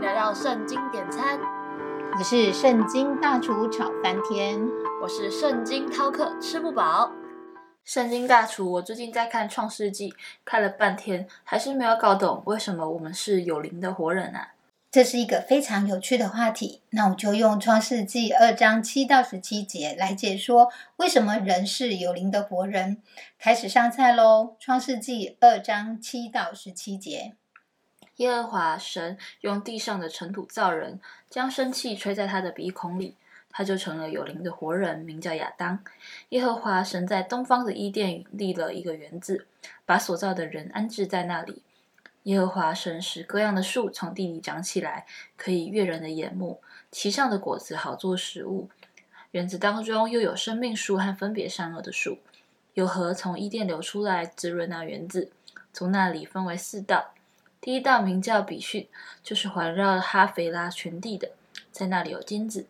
迎来到圣经点餐，我是圣经大厨炒翻天，我是圣经饕客吃不饱。圣经大厨，我最近在看创世纪，看了半天，还是没有搞懂为什么我们是有灵的活人啊？这是一个非常有趣的话题，那我就用创世纪二章七到十七节来解说为什么人是有灵的活人。开始上菜喽！创世纪二章七到十七节，耶和华神用地上的尘土造人，将生气吹在他的鼻孔里，他就成了有灵的活人，名叫亚当。耶和华神在东方的伊甸立了一个园子，把所造的人安置在那里。耶和华神使各样的树从地里长起来，可以悦人的眼目，其上的果子好做食物。园子当中又有生命树和分别善恶的树。有河从伊甸流出来，滋润那园子。从那里分为四道，第一道名叫比逊，就是环绕哈菲拉全地的，在那里有金子，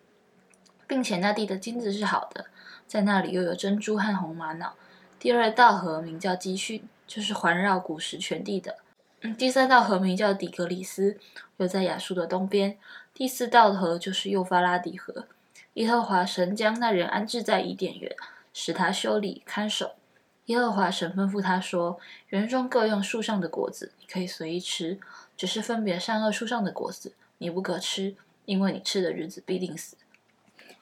并且那地的金子是好的，在那里又有珍珠和红玛瑙。第二道河名叫基逊，就是环绕古时全地的。第三道河名叫底格里斯，又在亚述的东边。第四道河就是幼发拉底河。耶和华神将那人安置在伊甸园，使他修理看守。耶和华神吩咐他说：“园中各用树上的果子，你可以随意吃；只是分别善恶树上的果子，你不可吃，因为你吃的日子必定死。”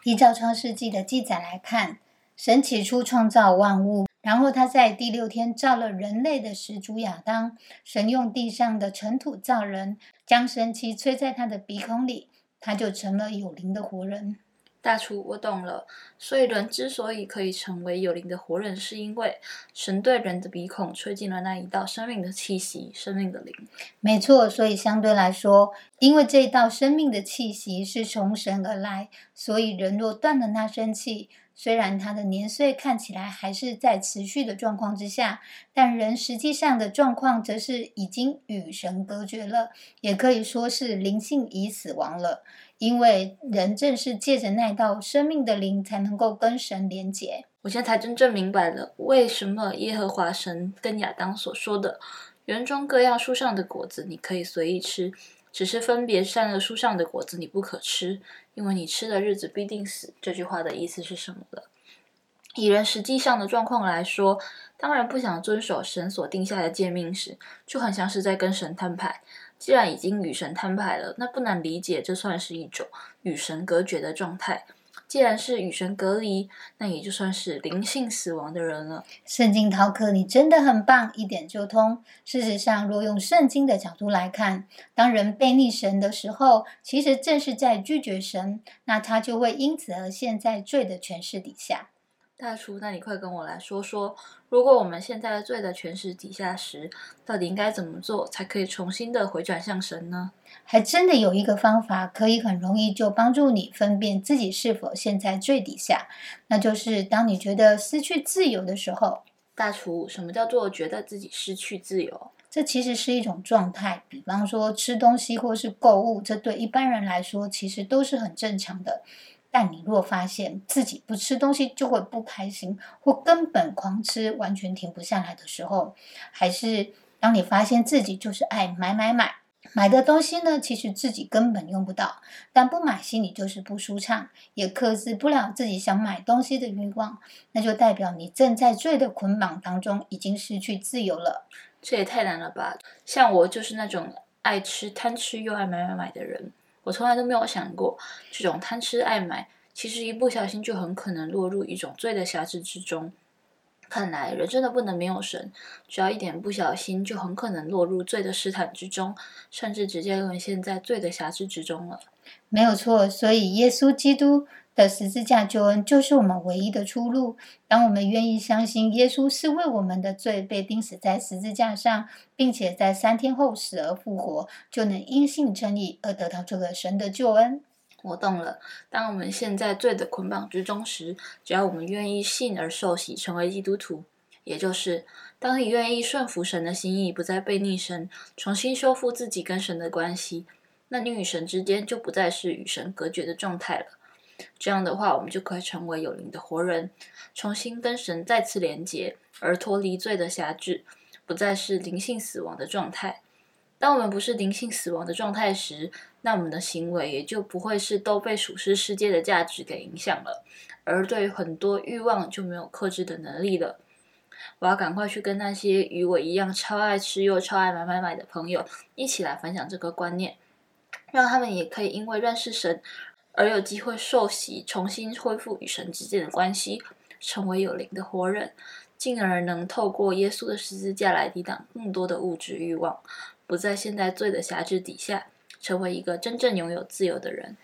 依照创世纪的记载来看，神起初创造万物。然后他在第六天造了人类的始祖亚当，神用地上的尘土造人，将神气吹在他的鼻孔里，他就成了有灵的活人。大厨，我懂了。所以人之所以可以成为有灵的活人，是因为神对人的鼻孔吹进了那一道生命的气息，生命的灵。没错，所以相对来说，因为这一道生命的气息是从神而来，所以人若断了那生气。虽然他的年岁看起来还是在持续的状况之下，但人实际上的状况则是已经与神隔绝了，也可以说是灵性已死亡了。因为人正是借着那道生命的灵，才能够跟神连结。我现在才真正明白了，为什么耶和华神跟亚当所说的“园中各样树上的果子你可以随意吃”。只是分别善恶树上的果子你不可吃，因为你吃的日子必定死。这句话的意思是什么了？以人实际上的状况来说，当然不想遵守神所定下的诫命时，就很像是在跟神摊牌。既然已经与神摊牌了，那不难理解，这算是一种与神隔绝的状态。既然是与神隔离，那也就算是灵性死亡的人了。圣经逃课，你真的很棒，一点就通。事实上，若用圣经的角度来看，当人背逆神的时候，其实正是在拒绝神，那他就会因此而陷在罪的权势底下。大厨，那你快跟我来说说，如果我们现在罪的权势底下时，到底应该怎么做，才可以重新的回转向神呢？还真的有一个方法，可以很容易就帮助你分辨自己是否陷在最底下，那就是当你觉得失去自由的时候。大厨，什么叫做觉得自己失去自由？这其实是一种状态，比方说吃东西或是购物，这对一般人来说其实都是很正常的。但你若发现自己不吃东西就会不开心，或根本狂吃完全停不下来的时候，还是当你发现自己就是爱买买买，买的东西呢，其实自己根本用不到，但不买心里就是不舒畅，也克制不了自己想买东西的欲望，那就代表你正在罪的捆绑当中，已经失去自由了。这也太难了吧！像我就是那种爱吃、贪吃又爱买买买的人。我从来都没有想过，这种贪吃爱买，其实一不小心就很可能落入一种罪的辖制之中。看来人真的不能没有神，只要一点不小心，就很可能落入罪的试探之中，甚至直接沦陷在罪的辖制之中了。没有错，所以耶稣基督的十字架救恩就是我们唯一的出路。当我们愿意相信耶稣是为我们的罪被钉死在十字架上，并且在三天后死而复活，就能因信称义而得到这个神的救恩。我懂了。当我们陷在罪的捆绑之中时，只要我们愿意信而受洗，成为基督徒，也就是当你愿意顺服神的心意，不再背逆神，重新修复自己跟神的关系。那你与神之间就不再是与神隔绝的状态了。这样的话，我们就可以成为有灵的活人，重新跟神再次连接，而脱离罪的辖制，不再是灵性死亡的状态。当我们不是灵性死亡的状态时，那我们的行为也就不会是都被属世世界的价值给影响了，而对很多欲望就没有克制的能力了。我要赶快去跟那些与我一样超爱吃又超爱买买买的朋友一起来分享这个观念，让他们也可以因为认识神而有机会受洗，重新恢复与神之间的关系，成为有灵的活人，进而能透过耶稣的十字架来抵挡更多的物质欲望。不在现在罪的辖制底下，成为一个真正拥有自由的人。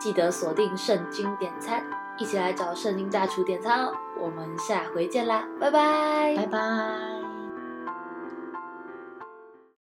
记得锁定圣经点餐，一起来找圣经大厨点餐哦！我们下回见啦，拜拜，拜拜。